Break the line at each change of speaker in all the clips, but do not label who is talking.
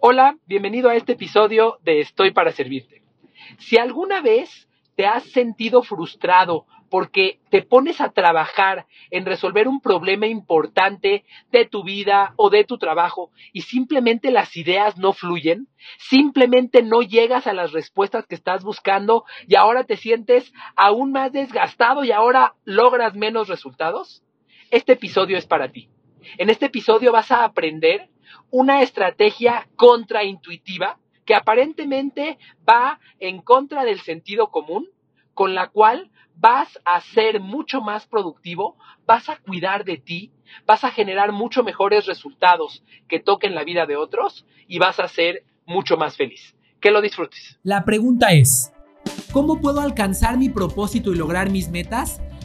Hola, bienvenido a este episodio de Estoy para Servirte. Si alguna vez te has sentido frustrado porque te pones a trabajar en resolver un problema importante de tu vida o de tu trabajo y simplemente las ideas no fluyen, simplemente no llegas a las respuestas que estás buscando y ahora te sientes aún más desgastado y ahora logras menos resultados, este episodio es para ti. En este episodio vas a aprender una estrategia contraintuitiva que aparentemente va en contra del sentido común, con la cual vas a ser mucho más productivo, vas a cuidar de ti, vas a generar mucho mejores resultados que toquen la vida de otros y vas a ser mucho más feliz. Que lo disfrutes.
La pregunta es, ¿cómo puedo alcanzar mi propósito y lograr mis metas?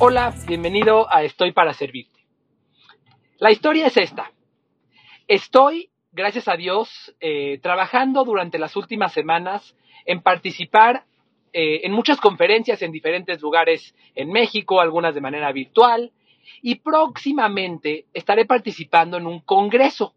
Hola, bienvenido a Estoy para Servirte. La historia es esta. Estoy, gracias a Dios, eh, trabajando durante las últimas semanas en participar eh, en muchas conferencias en diferentes lugares en México, algunas de manera virtual, y próximamente estaré participando en un congreso.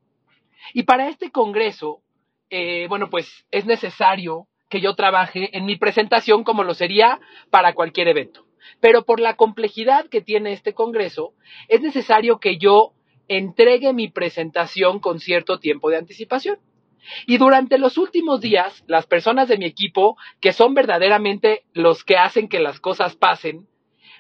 Y para este congreso, eh, bueno, pues es necesario que yo trabaje en mi presentación como lo sería para cualquier evento. Pero por la complejidad que tiene este congreso, es necesario que yo entregue mi presentación con cierto tiempo de anticipación. Y durante los últimos días, las personas de mi equipo, que son verdaderamente los que hacen que las cosas pasen,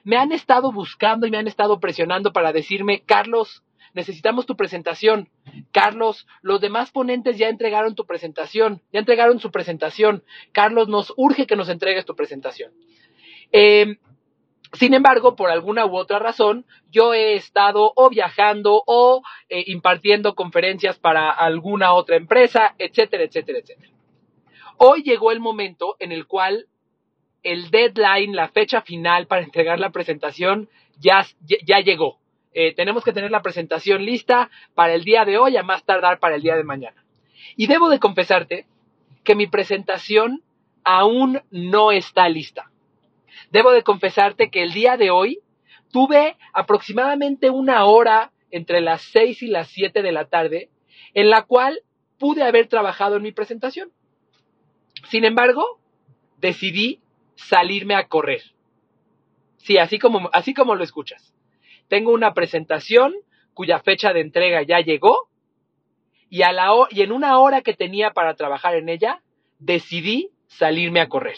me han estado buscando y me han estado presionando para decirme, Carlos, necesitamos tu presentación. Carlos, los demás ponentes ya entregaron tu presentación, ya entregaron su presentación. Carlos, nos urge que nos entregues tu presentación. Eh, sin embargo, por alguna u otra razón, yo he estado o viajando o eh, impartiendo conferencias para alguna otra empresa, etcétera, etcétera, etcétera. Hoy llegó el momento en el cual el deadline, la fecha final para entregar la presentación ya, ya llegó. Eh, tenemos que tener la presentación lista para el día de hoy, a más tardar para el día de mañana. Y debo de confesarte que mi presentación aún no está lista debo de confesarte que el día de hoy tuve aproximadamente una hora entre las 6 y las 7 de la tarde en la cual pude haber trabajado en mi presentación. Sin embargo, decidí salirme a correr. Sí, así como, así como lo escuchas. Tengo una presentación cuya fecha de entrega ya llegó y, y en una hora que tenía para trabajar en ella, decidí salirme a correr.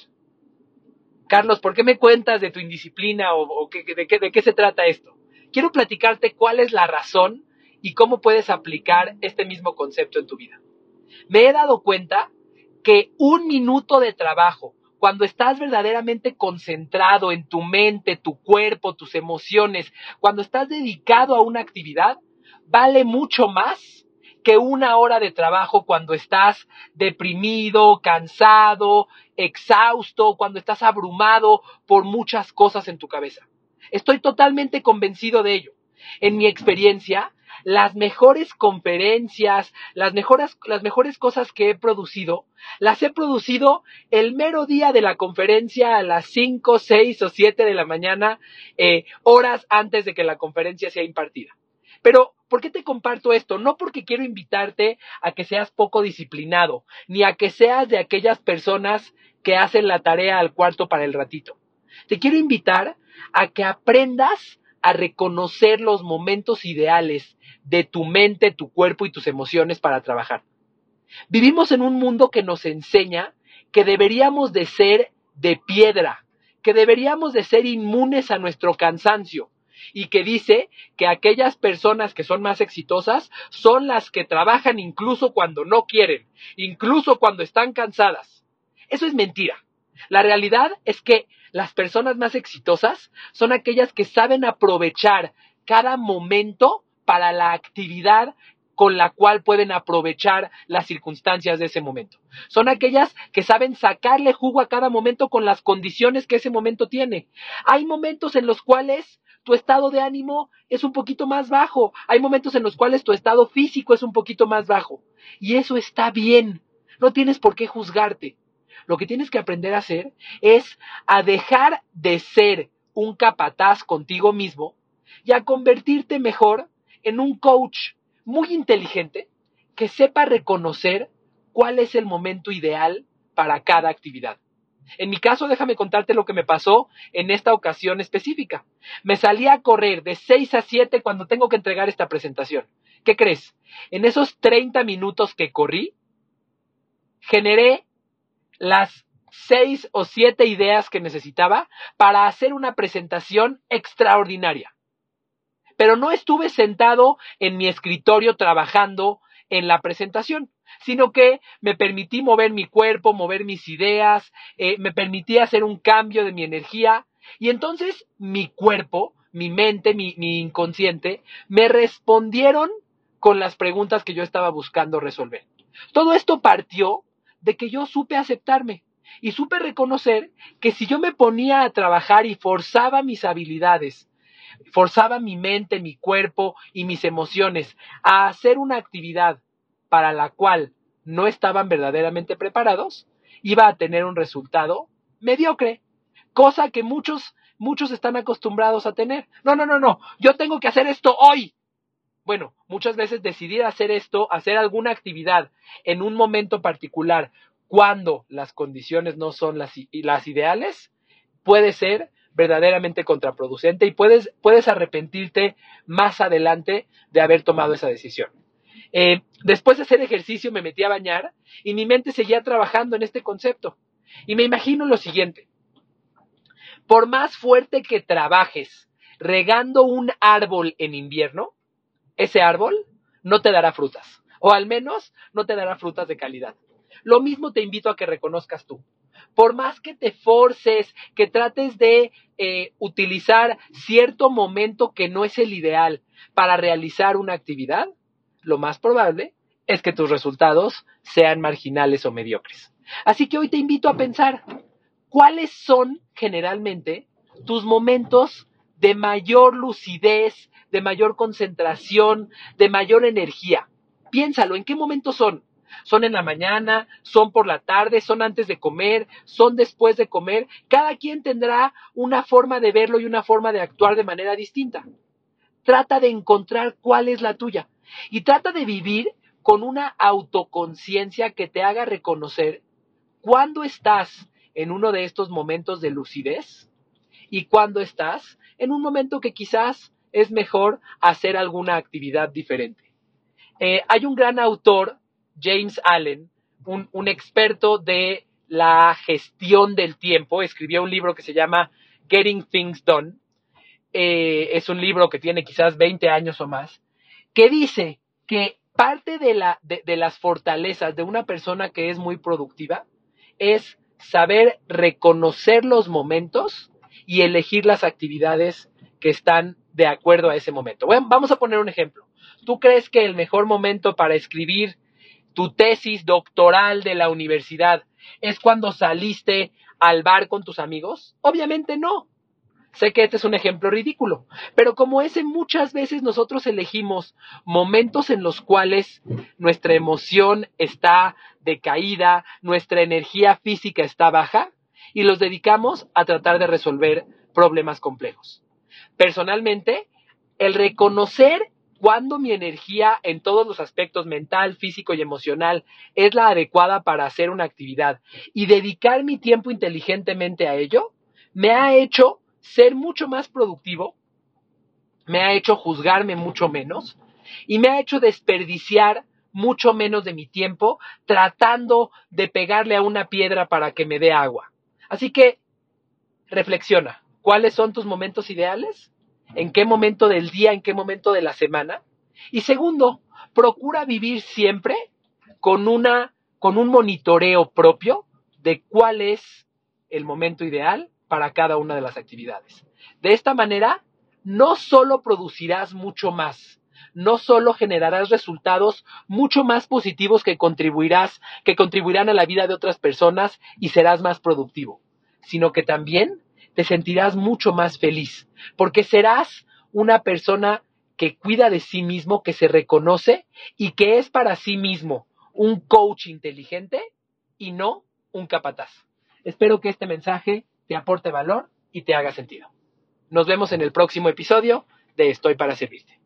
Carlos, ¿por qué me cuentas de tu indisciplina o, de, qué, de qué se trata esto? Quiero platicarte cuál es la razón y cómo puedes aplicar este mismo concepto en tu vida. Me he dado cuenta que un minuto de trabajo, cuando estás verdaderamente concentrado en tu mente, tu cuerpo, tus emociones, cuando estás dedicado a una actividad, vale mucho más que una hora de trabajo cuando estás deprimido, cansado, exhausto, cuando estás abrumado por muchas cosas en tu cabeza. Estoy totalmente convencido de ello. En mi experiencia, las mejores conferencias, las mejores, las mejores cosas que he producido, las he producido el mero día de la conferencia a las 5, 6 o 7 de la mañana, eh, horas antes de que la conferencia sea impartida. Pero, ¿por qué te comparto esto? No porque quiero invitarte a que seas poco disciplinado, ni a que seas de aquellas personas que hacen la tarea al cuarto para el ratito. Te quiero invitar a que aprendas a reconocer los momentos ideales de tu mente, tu cuerpo y tus emociones para trabajar. Vivimos en un mundo que nos enseña que deberíamos de ser de piedra, que deberíamos de ser inmunes a nuestro cansancio, y que dice que aquellas personas que son más exitosas son las que trabajan incluso cuando no quieren, incluso cuando están cansadas. Eso es mentira. La realidad es que las personas más exitosas son aquellas que saben aprovechar cada momento para la actividad con la cual pueden aprovechar las circunstancias de ese momento. Son aquellas que saben sacarle jugo a cada momento con las condiciones que ese momento tiene. Hay momentos en los cuales tu estado de ánimo es un poquito más bajo. Hay momentos en los cuales tu estado físico es un poquito más bajo. Y eso está bien. No tienes por qué juzgarte. Lo que tienes que aprender a hacer es a dejar de ser un capataz contigo mismo y a convertirte mejor en un coach muy inteligente que sepa reconocer cuál es el momento ideal para cada actividad. En mi caso, déjame contarte lo que me pasó en esta ocasión específica. Me salí a correr de 6 a 7 cuando tengo que entregar esta presentación. ¿Qué crees? En esos 30 minutos que corrí, generé las 6 o 7 ideas que necesitaba para hacer una presentación extraordinaria. Pero no estuve sentado en mi escritorio trabajando en la presentación, sino que me permití mover mi cuerpo, mover mis ideas, eh, me permití hacer un cambio de mi energía y entonces mi cuerpo, mi mente, mi, mi inconsciente, me respondieron con las preguntas que yo estaba buscando resolver. Todo esto partió de que yo supe aceptarme y supe reconocer que si yo me ponía a trabajar y forzaba mis habilidades, forzaba mi mente, mi cuerpo y mis emociones a hacer una actividad para la cual no estaban verdaderamente preparados, iba a tener un resultado mediocre, cosa que muchos, muchos están acostumbrados a tener. No, no, no, no, yo tengo que hacer esto hoy. Bueno, muchas veces decidir hacer esto, hacer alguna actividad en un momento particular, cuando las condiciones no son las, las ideales, puede ser verdaderamente contraproducente y puedes, puedes arrepentirte más adelante de haber tomado esa decisión. Eh, después de hacer ejercicio me metí a bañar y mi mente seguía trabajando en este concepto. Y me imagino lo siguiente. Por más fuerte que trabajes regando un árbol en invierno, ese árbol no te dará frutas. O al menos no te dará frutas de calidad. Lo mismo te invito a que reconozcas tú por más que te forces, que trates de eh, utilizar cierto momento que no es el ideal para realizar una actividad, lo más probable es que tus resultados sean marginales o mediocres. Así que hoy te invito a pensar cuáles son generalmente tus momentos de mayor lucidez, de mayor concentración, de mayor energía. Piénsalo, ¿en qué momentos son? son en la mañana, son por la tarde, son antes de comer, son después de comer. Cada quien tendrá una forma de verlo y una forma de actuar de manera distinta. Trata de encontrar cuál es la tuya y trata de vivir con una autoconciencia que te haga reconocer cuándo estás en uno de estos momentos de lucidez y cuándo estás en un momento que quizás es mejor hacer alguna actividad diferente. Eh, hay un gran autor James Allen, un, experto de la gestión del tiempo, escribió un libro que se llama Getting Things Done. Eh, es un libro que tiene quizás 20 años o más, que dice que parte de, la, de las fortalezas de una persona que es muy productiva es saber reconocer los momentos y elegir las actividades que están de acuerdo a ese momento. Bueno, vamos a poner un ejemplo. ¿Tú crees que el mejor momento para escribir tu tesis doctoral de la universidad es cuando saliste al bar con tus amigos? Obviamente no. Sé que este es un ejemplo ridículo, pero como ese muchas veces nosotros elegimos momentos en los cuales nuestra emoción está decaída, nuestra energía física está baja y los dedicamos a tratar de resolver problemas complejos. Personalmente, el reconocer cuando mi energía en todos los aspectos mental, físico y emocional es la adecuada para hacer una actividad y dedicar mi tiempo inteligentemente a ello, me ha hecho ser mucho más productivo, me ha hecho juzgarme mucho menos y me ha hecho desperdiciar mucho menos de mi tiempo tratando de pegarle a una piedra para que me dé agua. Así que reflexiona, ¿cuáles son tus momentos ideales? en qué momento del día, en qué momento de la semana. Y segundo, procura vivir siempre con una con un monitoreo propio de cuál es el momento ideal para cada una de las actividades. De esta manera, no solo producirás mucho más, no solo generarás resultados mucho más positivos que contribuirás, que contribuirán a la vida de otras personas y serás más productivo, sino que también te sentirás mucho más feliz, porque serás una persona que cuida de sí mismo, que se reconoce y que es para sí mismo un coach inteligente y no un capataz. Espero que este mensaje te aporte valor y te haga sentido. Nos vemos en el próximo episodio de Estoy para Servirte.